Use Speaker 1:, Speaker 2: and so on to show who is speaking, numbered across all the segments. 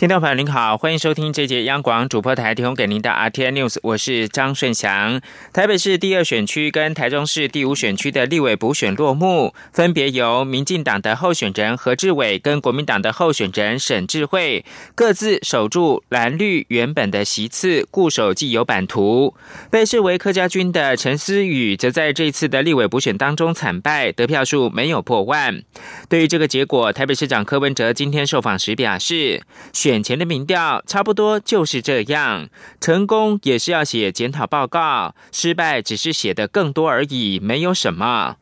Speaker 1: 听众朋友您好，欢迎收听这节央广主播台提供给您的 RTN News，我是张顺祥。台北市第二选区跟台中市第五选区的立委补选落幕，分别由民进党的候选人何志伟跟国民党的候选人沈智慧各自守住蓝绿原本的席次，固守既有版图。被视为客家军的陈思宇则在这次的立委补选当中惨败，得票数没有破万。对于这个结果，台北市长柯文哲今天受访时表示，选。眼前的民调差不多就是这样，成功也是要写检讨报告，失败只是写的更多而已，没有什么。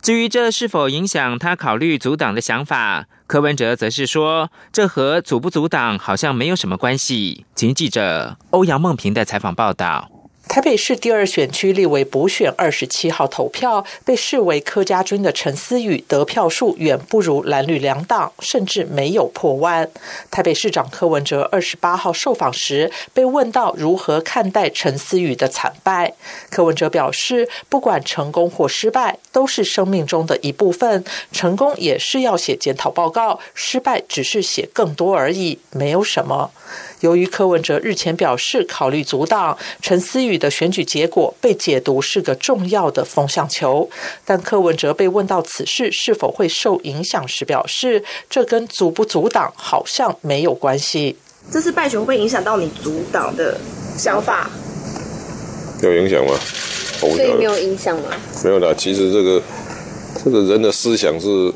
Speaker 1: 至于这是否影响他考虑阻挡的想法，柯文哲则是说，这和阻不阻挡好像没有什么关系。请记者欧阳梦平的采访报道。
Speaker 2: 台北市第二选区立委补选二十七号投票，被视为柯家军的陈思宇得票数远不如蓝绿两党，甚至没有破万。台北市长柯文哲二十八号受访时被问到如何看待陈思宇的惨败，柯文哲表示，不管成功或失败，都是生命中的一部分。成功也是要写检讨报告，失败只是写更多而已，没有什么。由于柯文哲日前表示考虑阻挡陈思宇的选举结果，被解读是个重要的风向球。但柯文哲被问到此事是否会受影响时，表示这跟阻不阻挡好像没有关系。
Speaker 3: 这次败选会影响到你阻挡的想法？
Speaker 4: 有影响吗？
Speaker 3: 所以没有影响吗？
Speaker 4: 没有啦。其实这个这个人的思想是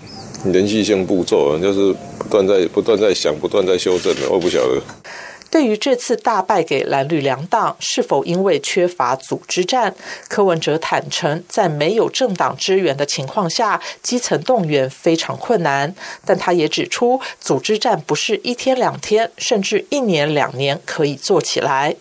Speaker 4: 连续性步骤，就是不断在不断在想，不断在修正的。我不晓得。
Speaker 2: 对于这次大败给蓝绿两党，是否因为缺乏组织战？柯文哲坦诚，在没有政党支援的情况下，基层动员非常困难。但他也指出，组织战不是一天两天，甚至一年两年可以做起来。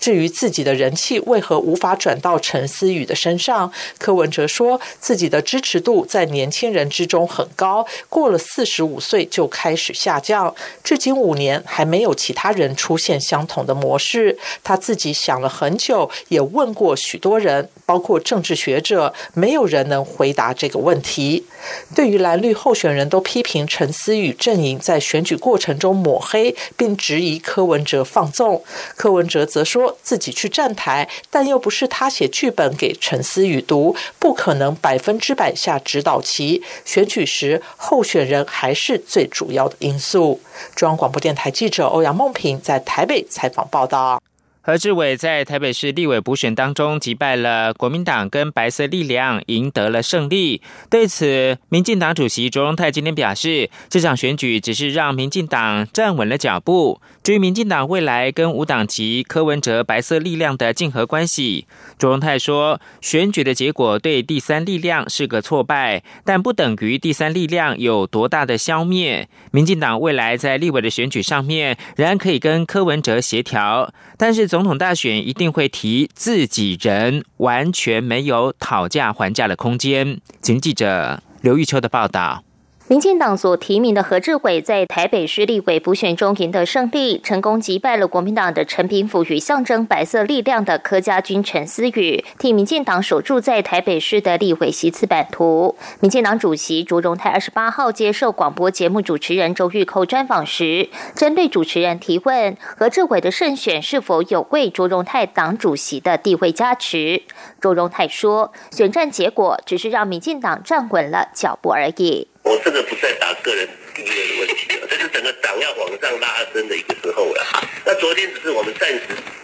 Speaker 2: 至于自己的人气为何无法转到陈思宇的身上，柯文哲说自己的支持度在年轻人之中很高，过了四十五岁就开始下降，至今五年还没有其他人出。出现相同的模式，他自己想了很久，也问过许多人，包括政治学者，没有人能回答这个问题。对于蓝绿候选人都批评陈思宇阵营在选举过程中抹黑，并质疑柯文哲放纵，柯文哲则说自己去站台，但又不是他写剧本给陈思宇读，不可能百分之百下指导棋。选举时，候选人还是最主要的因素。中央广播电台记者欧阳梦平在台北采访报道。
Speaker 1: 何志伟在台北市立委补选当中击败了国民党跟白色力量，赢得了胜利。对此，民进党主席卓荣泰今天表示，这场选举只是让民进党站稳了脚步。至于民进党未来跟无党籍柯文哲白色力量的竞合关系，卓荣泰说，选举的结果对第三力量是个挫败，但不等于第三力量有多大的消灭。民进党未来在立委的选举上面，仍然可以跟柯文哲协调，但是。总统大选一定会提自己人，完全没有讨价还价的空间。请记者刘玉秋的报道。
Speaker 5: 民进党所提名的何志伟在台北市立委补选中赢得胜利，成功击败了国民党的陈平甫与象征白色力量的柯家军陈思宇，替民进党守住在台北市的立委席次版图。民进党主席卓荣泰二十八号接受广播节目主持人周玉蔻专访时，针对主持人提问何志伟的胜选是否有为卓荣泰党主席的地位加持，卓荣泰说，选战结果只是让民进党站稳了脚步而已。
Speaker 6: 我这个不再打个人意愿的问题了，这是整个党要往上拉升的一个时候了。那昨天只是我们暂时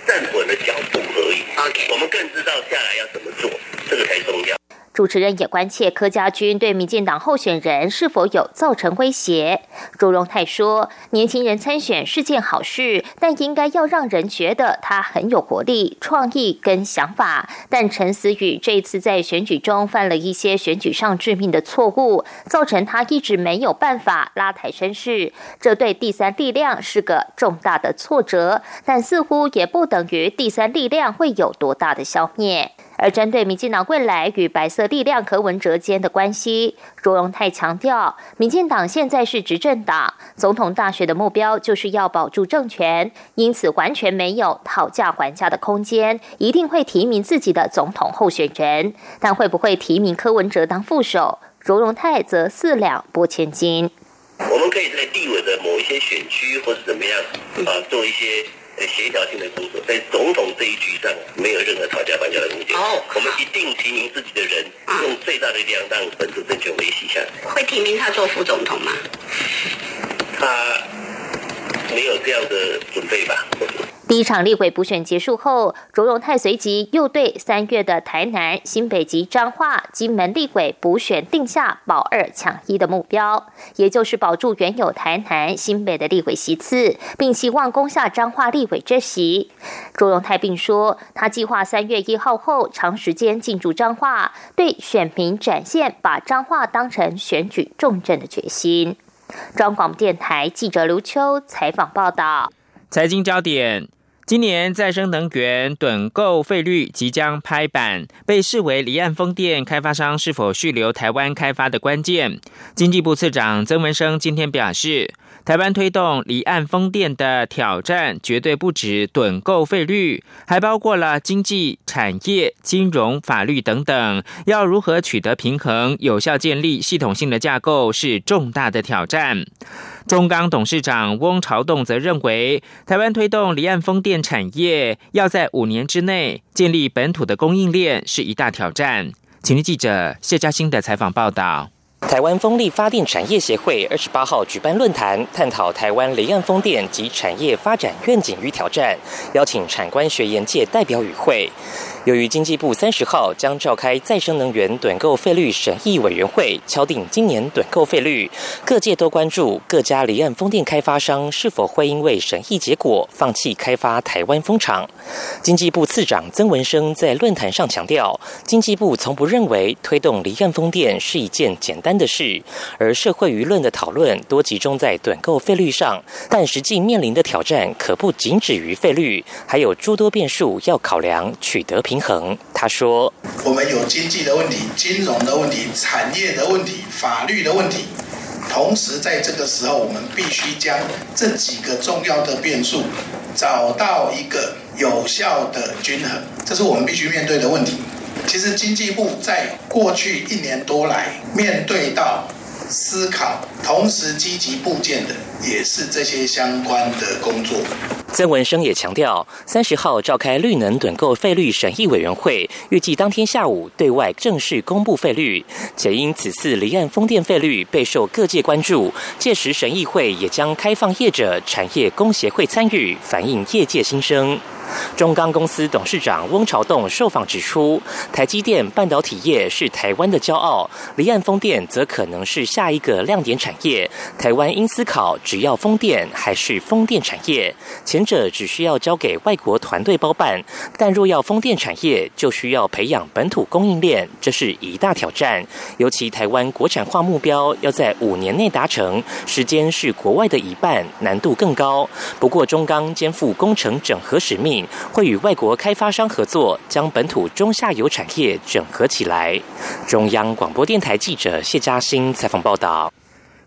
Speaker 6: 站稳了脚步而已，我们更知道下来要怎么做，这个才重要。
Speaker 5: 主持人也关切柯家军对民进党候选人是否有造成威胁。朱荣泰说：“年轻人参选是件好事，但应该要让人觉得他很有活力、创意跟想法。但陈思宇这次在选举中犯了一些选举上致命的错误，造成他一直没有办法拉抬声势，这对第三力量是个重大的挫折。但似乎也不等于第三力量会有多大的消灭。”而针对民进党未来与白色力量柯文哲间的关系，卓荣泰强调，民进党现在是执政党，总统大选的目标就是要保住政权，因此完全没有讨价还价的空间，一定会提名自己的总统候选人。但会不会提名柯文哲当副手？卓荣泰则四两拨千斤。
Speaker 6: 我们可以在地委的某一些选区或者怎么样啊，做一些协调性的工作，在总统这一局上没有任何讨价还价的空间。哦，我们一定提名自己的人，用最大的力量让本土政权维系下来。
Speaker 7: 会提名他做副总统吗？
Speaker 6: 他没有这样的准备吧？
Speaker 5: 第一场立委补选结束后，卓荣泰随即又对三月的台南、新北及彰化、金门立委补选定下保二抢一的目标，也就是保住原有台南、新北的立委席次，并希望攻下彰化立委这席。卓荣泰并说，他计划三月一号后长时间进驻彰化，对选民展现把彰化当成选举重镇的决心。中广电台记者刘秋采访报道。
Speaker 1: 财经焦点。今年再生能源趸购费率即将拍板，被视为离岸风电开发商是否续留台湾开发的关键。经济部次长曾文生今天表示。台湾推动离岸风电的挑战，绝对不止趸购费率，还包括了经济、产业、金融、法律等等。要如何取得平衡，有效建立系统性的架构，是重大的挑战。中钢董事长翁朝栋则认为，台湾推动离岸风电产业，要在五年之内建立本土的供应链，是一大挑战。请听记者谢嘉欣的采访报道。
Speaker 8: 台湾风力发电产业协会二十八号举办论坛，探讨台湾离岸风电及产业发展愿景与挑战，邀请产官学研界代表与会。由于经济部三十号将召开再生能源短购费率审议委员会，敲定今年短购费率，各界都关注各家离岸风电开发商是否会因为审议结果放弃开发台湾风场。经济部次长曾文生在论坛上强调，经济部从不认为推动离岸风电是一件简单的事，而社会舆论的讨论多集中在短购费率上，但实际面临的挑战可不仅止于费率，还有诸多变数要考量，取得。平衡，他说：“
Speaker 9: 我们有经济的问题、金融的问题、产业的问题、法律的问题，同时在这个时候，我们必须将这几个重要的变数找到一个有效的均衡，这是我们必须面对的问题。其实经济部在过去一年多来面对到。”思考，同时积极部件的也是这些相关的工作。
Speaker 8: 曾文生也强调，三十号召开绿能趸购费率审议委员会，预计当天下午对外正式公布费率。且因此次离岸风电费率备受各界关注，届时审议会也将开放业者、产业工协会参与，反映业界心声。中钢公司董事长翁朝栋受访指出，台积电半导体业是台湾的骄傲，离岸风电则可能是下一个亮点产业。台湾应思考，只要风电还是风电产业，前者只需要交给外国团队包办，但若要风电产业，就需要培养本土供应链，这是一大挑战。尤其台湾国产化目标要在五年内达成，时间是国外的一半，难度更高。不过中钢肩负工程整合使命。会与外国开发商合作，将本土中下游产业整合起来。中央广播电台记者谢嘉欣采访报道。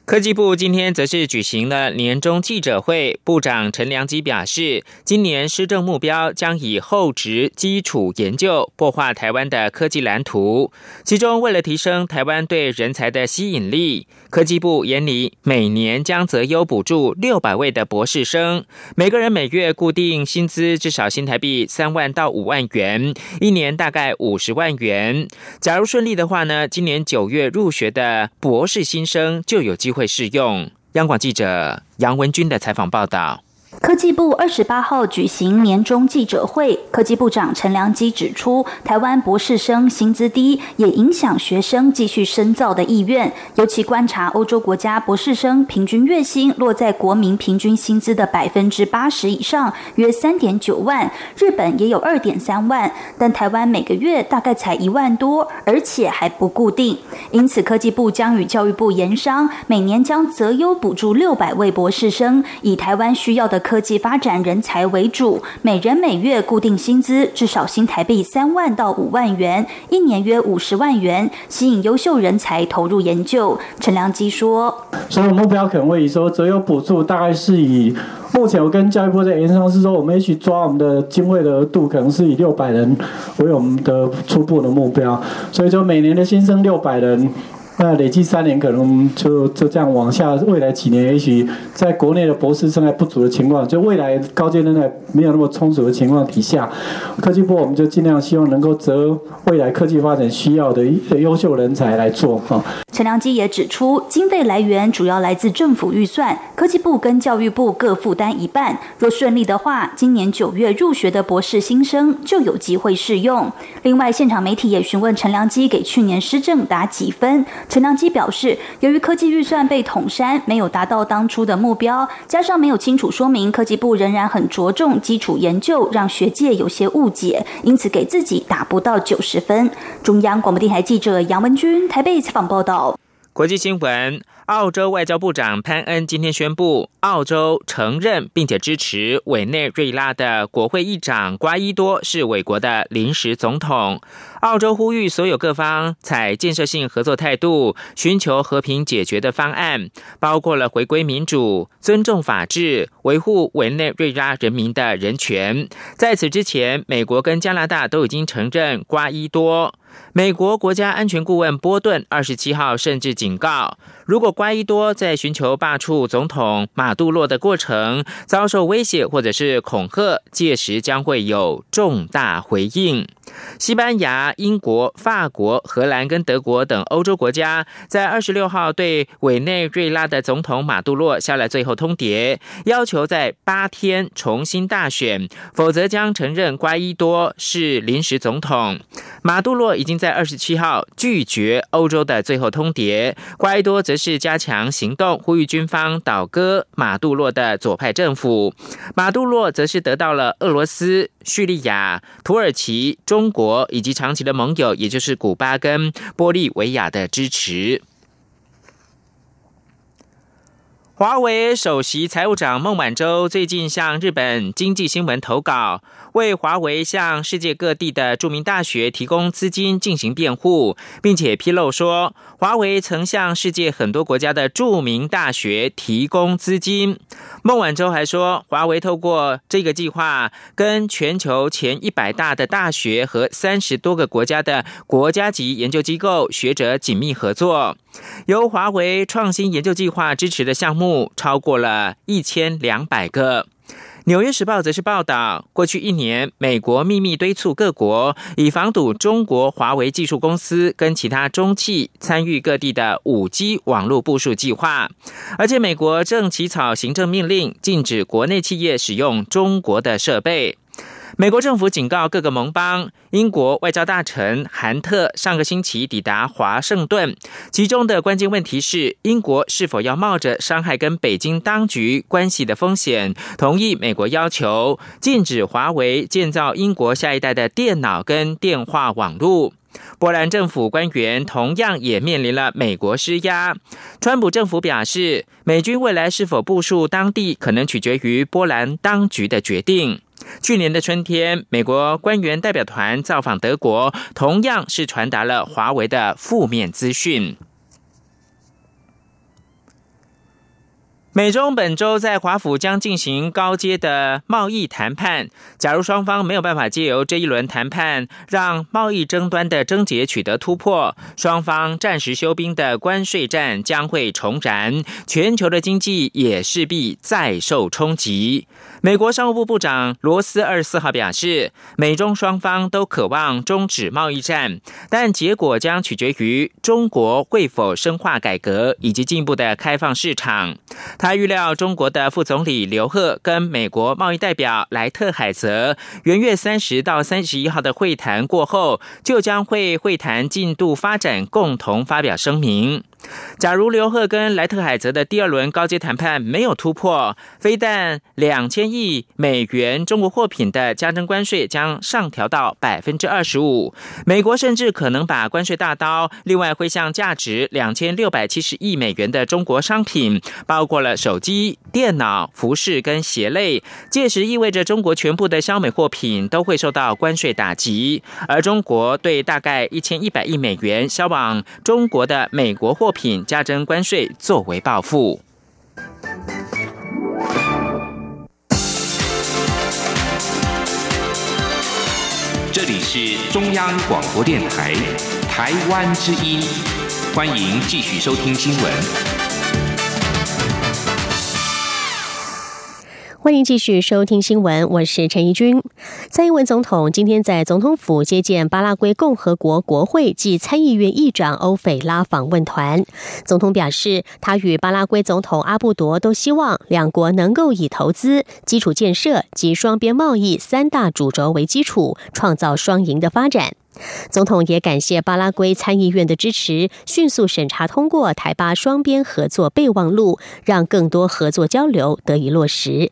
Speaker 1: 科技部今天则是举行了年终记者会，部长陈良基表示，今年施政目标将以后职基础研究破画台湾的科技蓝图。其中，为了提升台湾对人才的吸引力，科技部研拟每年将择优补助六百位的博士生，每个人每月固定薪资至少新台币三万到五万元，一年大概五十万元。假如顺利的话呢，今年九月入学的博士新生就有机会。适用。央广记者杨文军的采访报道。
Speaker 10: 科技部二十八号举行年终记者会，科技部长陈良基指出，台湾博士生薪资低，也影响学生继续深造的意愿。尤其观察欧洲国家博士生平均月薪落在国民平均薪资的百分之八十以上，约三点九万。日本也有二点三万，但台湾每个月大概才一万多，而且还不固定。因此，科技部将与教育部研商，每年将择优补助六百位博士生，以台湾需要的科。技发展人才为主，每人每月固定薪资至少新台币三万到五万元，一年约五十万元，吸引优秀人才投入研究。陈良基说：“
Speaker 7: 所以目标可能会以说择优补助，大概是以目前我跟教育部在研商是说，我们一起抓我们的经费的额度，可能是以六百人为我们的初步的目标，所以说每年的新生六百人。”那累计三年可能就就这样往下，未来几年也许在国内的博士生还不足的情况，就未来高阶人才没有那么充足的情况底下，科技部我们就尽量希望能够择未来科技发展需要的优秀人才来做哈。
Speaker 10: 陈良基也指出，经费来源主要来自政府预算，科技部跟教育部各负担一半。若顺利的话，今年九月入学的博士新生就有机会试用。另外，现场媒体也询问陈良基给去年施政打几分。陈良基表示，由于科技预算被统删，没有达到当初的目标，加上没有清楚说明科技部仍然很着重基础研究，让学界有些误解，因此给自己打不到九十分。中央广播电台记者杨文军台北采访报道。
Speaker 1: 国际新闻。澳洲外交部长潘恩今天宣布，澳洲承认并且支持委内瑞拉的国会议长瓜伊多是委国的临时总统。澳洲呼吁所有各方采建设性合作态度，寻求和平解决的方案，包括了回归民主、尊重法治、维护委内瑞拉人民的人权。在此之前，美国跟加拿大都已经承认瓜伊多。美国国家安全顾问波顿二十七号甚至警告，如果瓜伊多在寻求罢黜总统马杜洛的过程遭受威胁或者是恐吓，届时将会有重大回应。西班牙、英国、法国、荷兰跟德国等欧洲国家在二十六号对委内瑞拉的总统马杜洛下了最后通牒，要求在八天重新大选，否则将承认瓜伊多是临时总统。马杜洛已经在二十七号拒绝欧洲的最后通牒，瓜伊多则是加强行动，呼吁军方倒戈马杜洛的左派政府。马杜洛则是得到了俄罗斯、叙利亚、土耳其、中国以及长期的盟友，也就是古巴跟玻利维亚的支持。华为首席财务长孟晚舟最近向日本经济新闻投稿，为华为向世界各地的著名大学提供资金进行辩护，并且披露说，华为曾向世界很多国家的著名大学提供资金。孟晚舟还说，华为透过这个计划，跟全球前一百大的大学和三十多个国家的国家级研究机构学者紧密合作。由华为创新研究计划支持的项目超过了一千两百个。纽约时报则是报道，过去一年，美国秘密敦促各国以防堵中国华为技术公司跟其他中企参与各地的五 G 网络部署计划，而且美国正起草行政命令，禁止国内企业使用中国的设备。美国政府警告各个盟邦，英国外交大臣韩特上个星期抵达华盛顿，其中的关键问题是，英国是否要冒着伤害跟北京当局关系的风险，同意美国要求禁止华为建造英国下一代的电脑跟电话网络。波兰政府官员同样也面临了美国施压。川普政府表示，美军未来是否部署当地，可能取决于波兰当局的决定。去年的春天，美国官员代表团造访德国，同样是传达了华为的负面资讯。美中本周在华府将进行高阶的贸易谈判。假如双方没有办法借由这一轮谈判让贸易争端的症结取得突破，双方暂时休兵的关税战将会重燃，全球的经济也势必再受冲击。美国商务部部长罗斯二十四号表示，美中双方都渴望终止贸易战，但结果将取决于中国会否深化改革以及进一步的开放市场。他预料，中国的副总理刘鹤跟美国贸易代表莱特海泽，元月三十到三十一号的会谈过后，就将会会谈进度发展共同发表声明。假如刘鹤跟莱特海泽的第二轮高阶谈判没有突破，非但两千亿美元中国货品的加征关税将上调到百分之二十五，美国甚至可能把关税大刀另外会向价值两千六百七十亿美元的中国商品，包括了手机、电脑、服饰跟鞋类，届时意味着中国全部的销美货品都会受到关税打击，而中国对大概一千一百亿美元销往中国的美国货品。加征关税作为报复。
Speaker 11: 这里是中央广播电台台湾之音，欢迎继续收听新闻。
Speaker 12: 欢迎继续收听新闻，我是陈怡君。蔡英文总统今天在总统府接见巴拉圭共和国国会暨参议院议长欧斐拉访问团。总统表示，他与巴拉圭总统阿布多都希望两国能够以投资、基础建设及双边贸易三大主轴为基础，创造双赢的发展。总统也感谢巴拉圭参议院的支持，迅速审查通过台巴双边合作备忘录，让更多合作交流得以落实。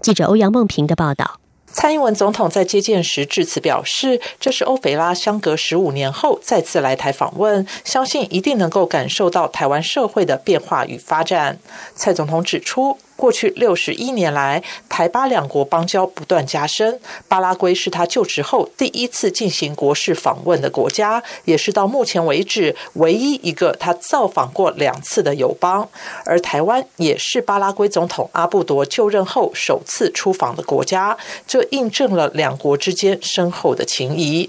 Speaker 12: 记者欧阳梦平的报道。
Speaker 2: 蔡英文总统在接见时致辞表示，这是欧菲拉相隔十五年后再次来台访问，相信一定能够感受到台湾社会的变化与发展。蔡总统指出。过去六十一年来，台巴两国邦交不断加深。巴拉圭是他就职后第一次进行国事访问的国家，也是到目前为止唯一一个他造访过两次的友邦。而台湾也是巴拉圭总统阿布多就任后首次出访的国家，这印证了两国之间深厚的情谊。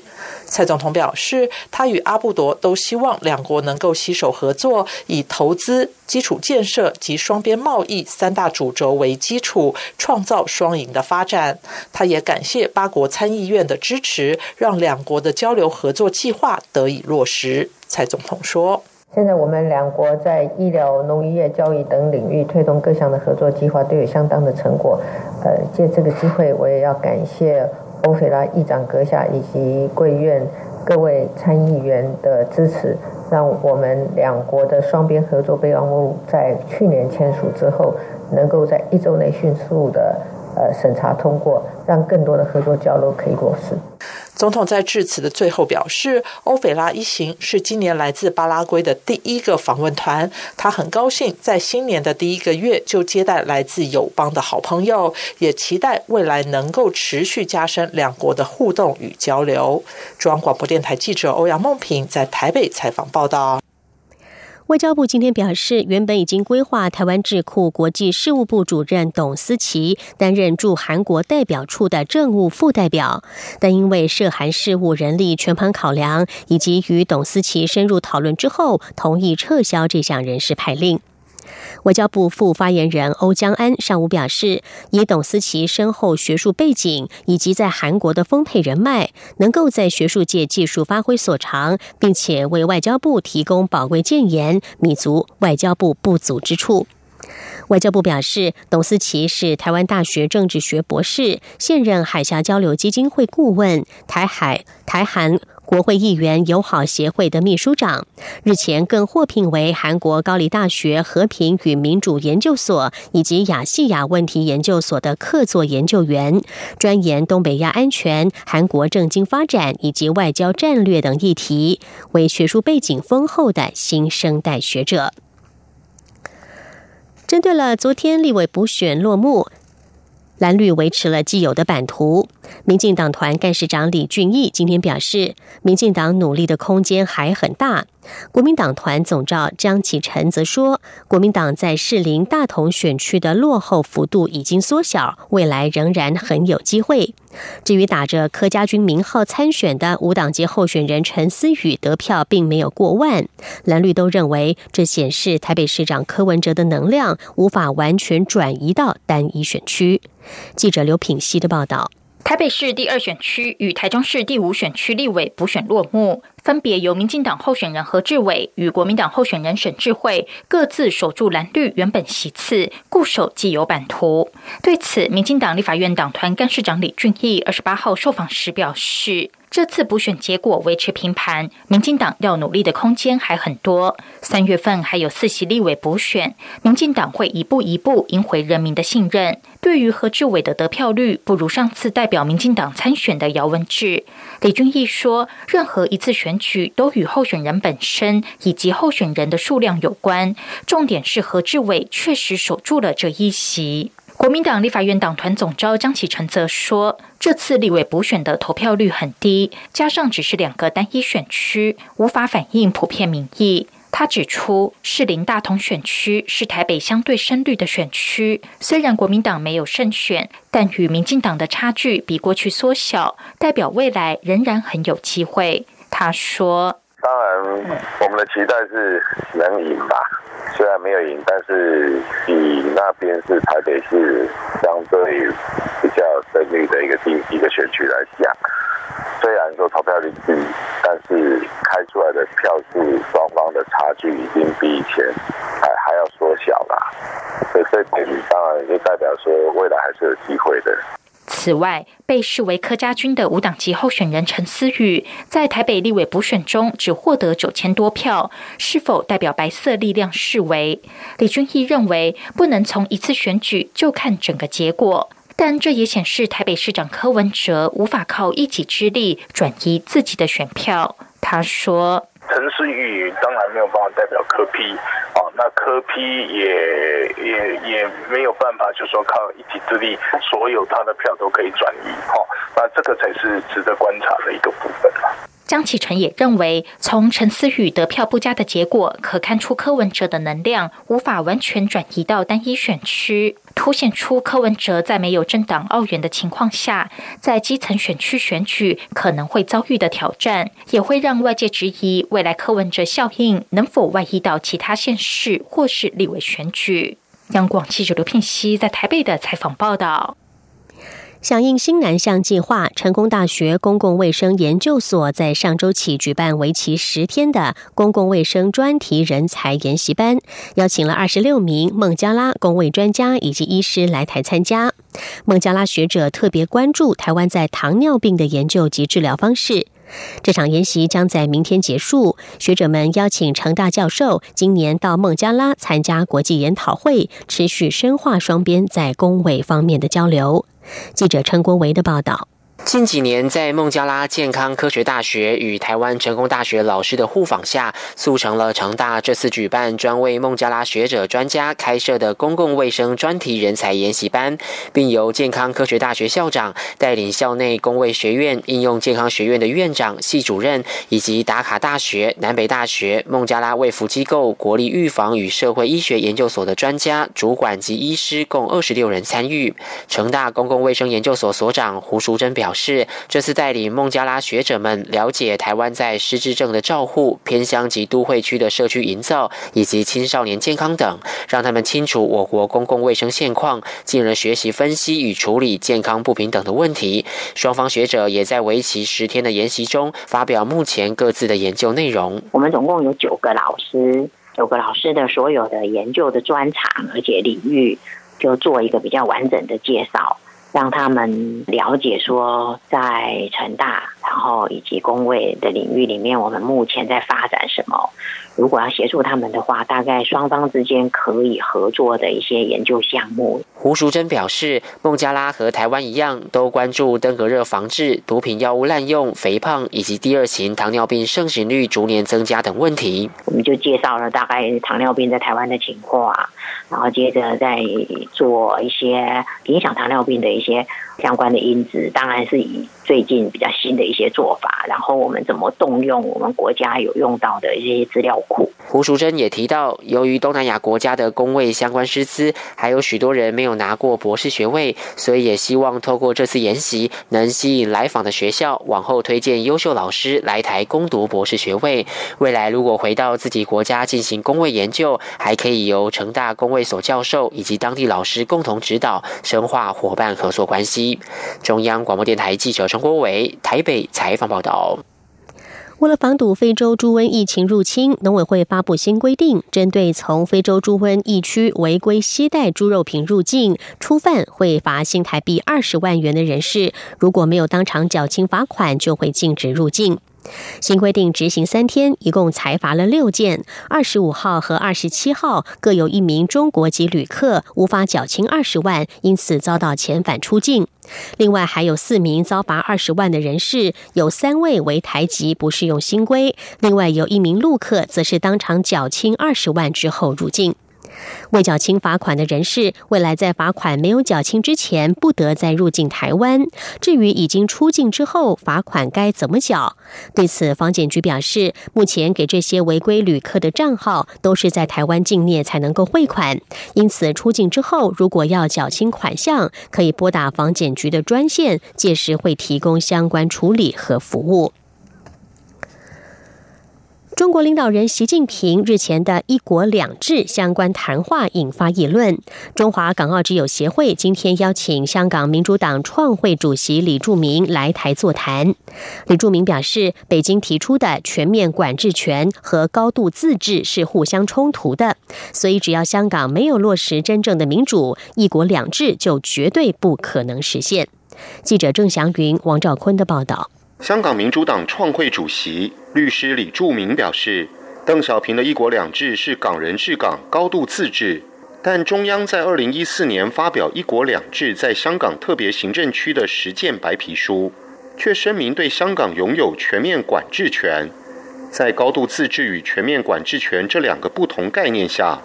Speaker 2: 蔡总统表示，他与阿布多都希望两国能够携手合作，以投资、基础建设及双边贸易三大主轴为基础，创造双赢的发展。他也感谢八国参议院的支持，让两国的交流合作计划得以落实。蔡总统说：“
Speaker 13: 现在我们两国在医疗、农业、教育等领域推动各项的合作计划，都有相当的成果。呃，借这个机会，我也要感谢。”欧菲拉议长阁下以及贵院各位参议员的支持，让我们两国的双边合作备忘录在去年签署之后，能够在一周内迅速的呃审查通过，让更多的合作交流可以落实。
Speaker 2: 总统在致辞的最后表示，欧菲拉一行是今年来自巴拉圭的第一个访问团。他很高兴在新年的第一个月就接待来自友邦的好朋友，也期待未来能够持续加深两国的互动与交流。中央广播电台记者欧阳梦平在台北采访报道。
Speaker 12: 外交部今天表示，原本已经规划台湾智库国际事务部主任董思琪担任驻韩国代表处的政务副代表，但因为涉韩事务人力全盘考量，以及与董思琪深入讨论之后，同意撤销这项人事派令。外交部副发言人欧江安上午表示，以董思琪深厚学术背景以及在韩国的丰沛人脉，能够在学术界技术发挥所长，并且为外交部提供宝贵建言，弥足外交部不足之处。外交部表示，董思琪是台湾大学政治学博士，现任海峡交流基金会顾问，台海台韩。国会议员友好协会的秘书长，日前更获聘为韩国高丽大学和平与民主研究所以及亚细亚问题研究所的客座研究员，专研东北亚安全、韩国政经发展以及外交战略等议题，为学术背景丰厚的新生代学者。针对了昨天立委补选落幕。蓝绿维持了既有的版图。民进党团干事长李俊毅今天表示，民进党努力的空间还很大。国民党团总召张启臣则说，国民党在士林大同选区的落后幅度已经缩小，未来仍然很有机会。至于打着柯家军名号参选的无党籍候选人陈思宇得票并没有过万，蓝绿都认为这显示台北市长柯文哲的能量无法完全转移到单一选区。记者刘品熙的报道。
Speaker 14: 台北市第二选区与台中市第五选区立委补选落幕，分别由民进党候选人何志伟与国民党候选人沈智慧各自守住蓝绿原本席次，固守既有版图。对此，民进党立法院党团干事长李俊毅二十八号受访时表示。这次补选结果维持平盘，民进党要努力的空间还很多。三月份还有四席立委补选，民进党会一步一步赢回人民的信任。对于何志伟的得票率不如上次代表民进党参选的姚文智，李俊毅说，任何一次选举都与候选人本身以及候选人的数量有关，重点是何志伟确实守住了这一席。国民党立法院党团总召张启成则说，这次立委补选的投票率很低，加上只是两个单一选区，无法反映普遍民意。他指出，士林大同选区是台北相对深绿的选区，虽然国民党没有胜选，但与民进党的差距比过去缩小，代表未来仍然很有机会。他说：“
Speaker 15: 当然，我们的期待是能赢吧。”虽然没有赢，但是以那边是台北市相对比较胜利的一个地一个选区来讲，虽然说投票率低，但是开出来的票数双方的差距已经比以前还还要缩小了，所以这点当然就代表说未来还是有机会的。
Speaker 14: 此外，被视为柯家军的无党籍候选人陈思宇，在台北立委补选中只获得九千多票，是否代表白色力量示威？李俊毅认为，不能从一次选举就看整个结果，但这也显示台北市长柯文哲无法靠一己之力转移自己的选票。他说。
Speaker 16: 陈思宇当然没有办法代表柯批，那科批也也也没有办法，就说靠一己之力，所有他的票都可以转移，哦，那这个才是值得观察的一个部分
Speaker 14: 江启臣也认为，从陈思宇得票不佳的结果，可看出柯文哲的能量无法完全转移到单一选区。凸显出柯文哲在没有政党澳元的情况下，在基层选区选举可能会遭遇的挑战，也会让外界质疑未来柯文哲效应能否外溢到其他县市或是立委选举。央广记者刘聘熙在台北的采访报道。
Speaker 12: 响应新南向计划，成功大学公共卫生研究所在上周起举办为期十天的公共卫生专题人才研习班，邀请了二十六名孟加拉公卫专家以及医师来台参加。孟加拉学者特别关注台湾在糖尿病的研究及治疗方式。这场研习将在明天结束。学者们邀请成大教授今年到孟加拉参加国际研讨会，持续深化双边在工卫方面的交流。记者陈国维的报道。
Speaker 17: 近几年，在孟加拉健康科学大学与台湾成功大学老师的互访下，促成了成大这次举办专为孟加拉学者专家开设的公共卫生专题人才研习班，并由健康科学大学校长带领校内公卫学院、应用健康学院的院长、系主任，以及达卡大学、南北大学、孟加拉卫福机构国立预防与社会医学研究所的专家、主管及医师共二十六人参与。成大公共卫生研究所所长胡淑珍表。表示，这次带领孟加拉学者们了解台湾在失智症的照护、偏乡及都会区的社区营造以及青少年健康等，让他们清楚我国公共卫生现况，进而学习分析与处理健康不平等的问题。双方学者也在为期十天的研习中发表目前各自的研究内容。
Speaker 18: 我们总共有九个老师，九个老师的所有的研究的专长而且领域，就做一个比较完整的介绍。让他们了解说，在成大，然后以及工位的领域里面，我们目前在发展什么。如果要协助他们的话，大概双方之间可以合作的一些研究项目。
Speaker 17: 胡淑珍表示，孟加拉和台湾一样，都关注登革热防治、毒品药物滥用、肥胖以及第二型糖尿病盛行率逐年增加等问题。
Speaker 18: 我们就介绍了大概糖尿病在台湾的情况，然后接着再做一些影响糖尿病的一些。相关的因子当然是以最近比较新的一些做法，然后我们怎么动用我们国家有用到的一些资料库。
Speaker 17: 胡淑珍也提到，由于东南亚国家的工位相关师资还有许多人没有拿过博士学位，所以也希望透过这次研习，能吸引来访的学校往后推荐优秀老师来台攻读博士学位。未来如果回到自己国家进行工位研究，还可以由成大工位所教授以及当地老师共同指导，深化伙伴合作关系。中央广播电台记者陈国伟台北采访报道。
Speaker 12: 为了防堵非洲猪瘟疫情入侵，农委会发布新规定，针对从非洲猪瘟疫区违规携带猪肉品入境，初犯会罚新台币二十万元的人士，如果没有当场缴清罚款，就会禁止入境。新规定执行三天，一共裁罚了六件。二十五号和二十七号各有一名中国籍旅客无法缴清二十万，因此遭到遣返出境。另外还有四名遭罚二十万的人士，有三位为台籍，不适用新规。另外有一名陆客，则是当场缴清二十万之后入境。未缴清罚款的人士，未来在罚款没有缴清之前，不得再入境台湾。至于已经出境之后，罚款该怎么缴？对此，房检局表示，目前给这些违规旅客的账号都是在台湾境内才能够汇款，因此出境之后，如果要缴清款项，可以拨打房检局的专线，届时会提供相关处理和服务。中国领导人习近平日前的一国两制相关谈话引发议论。中华港澳之友协会今天邀请香港民主党创会主席李柱铭来台座谈。李柱铭表示，北京提出的全面管制权和高度自治是互相冲突的，所以只要香港没有落实真正的民主，一国两制就绝对不可能实现。记者郑祥云、王兆坤的报道。
Speaker 19: 香港民主党创会主席律师李柱铭表示，邓小平的一国两制是港人治港、高度自治，但中央在二零一四年发表一国两制在香港特别行政区的实践白皮书，却声明对香港拥有全面管制权。在高度自治与全面管制权这两个不同概念下，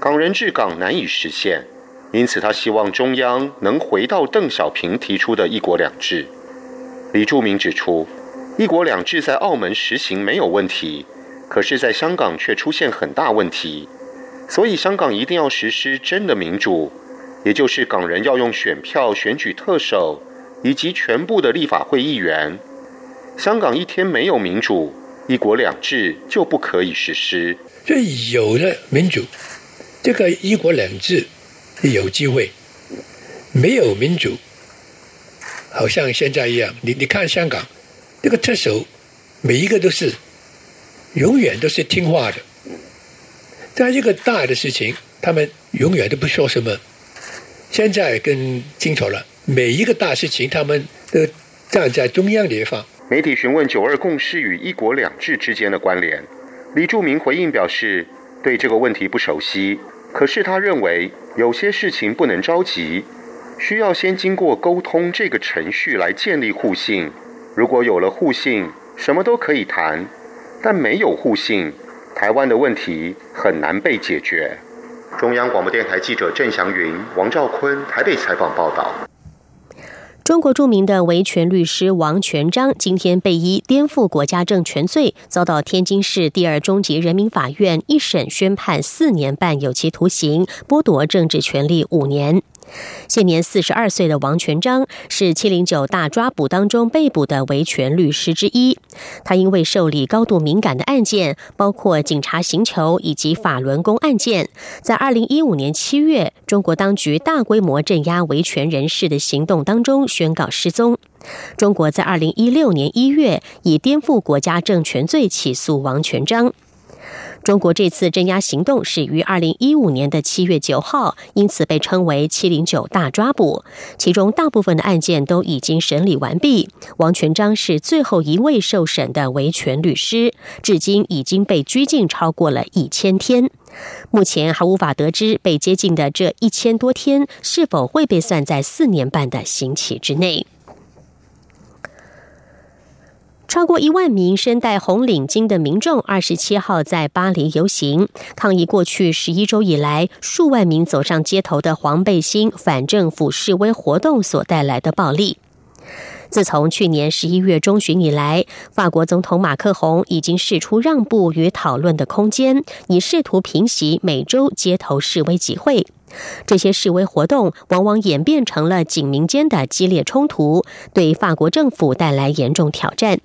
Speaker 19: 港人治港难以实现，因此他希望中央能回到邓小平提出的一国两制。李柱明指出，一国两制在澳门实行没有问题，可是，在香港却出现很大问题，所以香港一定要实施真的民主，也就是港人要用选票选举特首以及全部的立法会议员。香港一天没有民主，一国两制就不可以实施。
Speaker 20: 所以有了民主，这个一国两制有机会；没有民主。好像现在一样，你你看香港，这个特首每一个都是永远都是听话的，在一个大的事情，他们永远都不说什么。现在更清楚了，每一个大事情，他们都站在中央地方。
Speaker 19: 媒体询问“九二共识”与“一国两制”之间的关联，李柱铭回应表示，对这个问题不熟悉，可是他认为有些事情不能着急。需要先经过沟通这个程序来建立互信。如果有了互信，什么都可以谈；但没有互信，台湾的问题很难被解决。中央广播电台记者郑祥云、王兆坤台北采访报道。
Speaker 12: 中国著名的维权律师王全章今天被依颠覆国家政权罪，遭到天津市第二中级人民法院一审宣判四年半有期徒刑，剥夺政治权利五年。现年四十二岁的王全章是七零九大抓捕当中被捕的维权律师之一。他因为受理高度敏感的案件，包括警察刑求以及法轮功案件，在二零一五年七月，中国当局大规模镇压维权人士的行动当中宣告失踪。中国在二零一六年一月以颠覆国家政权罪起诉王全章。中国这次镇压行动始于二零一五年的七月九号，因此被称为“七零九大抓捕”。其中大部分的案件都已经审理完毕。王全章是最后一位受审的维权律师，至今已经被拘禁超过了一千天。目前还无法得知被接近的这一千多天是否会被算在四年半的刑期之内。超过一万名身戴红领巾的民众，二十七号在巴黎游行，抗议过去十一周以来数万名走上街头的黄背心反政府示威活动所带来的暴力。自从去年十一月中旬以来，法国总统马克宏已经试出让步与讨论的空间，以试图平息每周街头示威集会。这些示威活动往往演变成了警民间的激烈冲突，对法国政府带来严重挑战。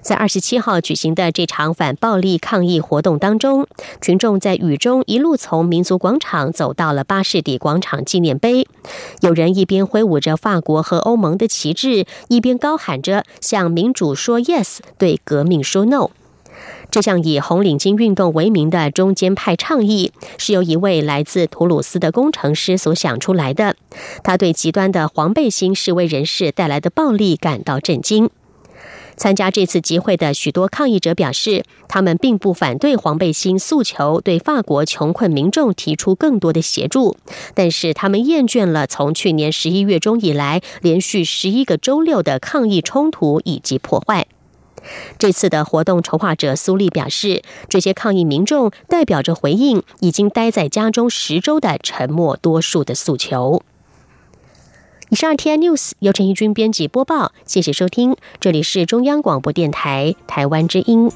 Speaker 12: 在二十七号举行的这场反暴力抗议活动当中，群众在雨中一路从民族广场走到了巴士底广场纪念碑。有人一边挥舞着法国和欧盟的旗帜，一边高喊着“向民主说 yes，对革命说 no”。这项以红领巾运动为名的中间派倡议，是由一位来自图鲁斯的工程师所想出来的。他对极端的黄背心示威人士带来的暴力感到震惊。参加这次集会的许多抗议者表示，他们并不反对黄背心诉求对法国穷困民众提出更多的协助，但是他们厌倦了从去年十一月中以来连续十一个周六的抗议冲突以及破坏。这次的活动筹划者苏丽表示，这些抗议民众代表着回应已经待在家中十周的沉默多数的诉求。十二天 News 由陈义军编辑播报，谢谢收听，这里是中央广播电台台湾之音。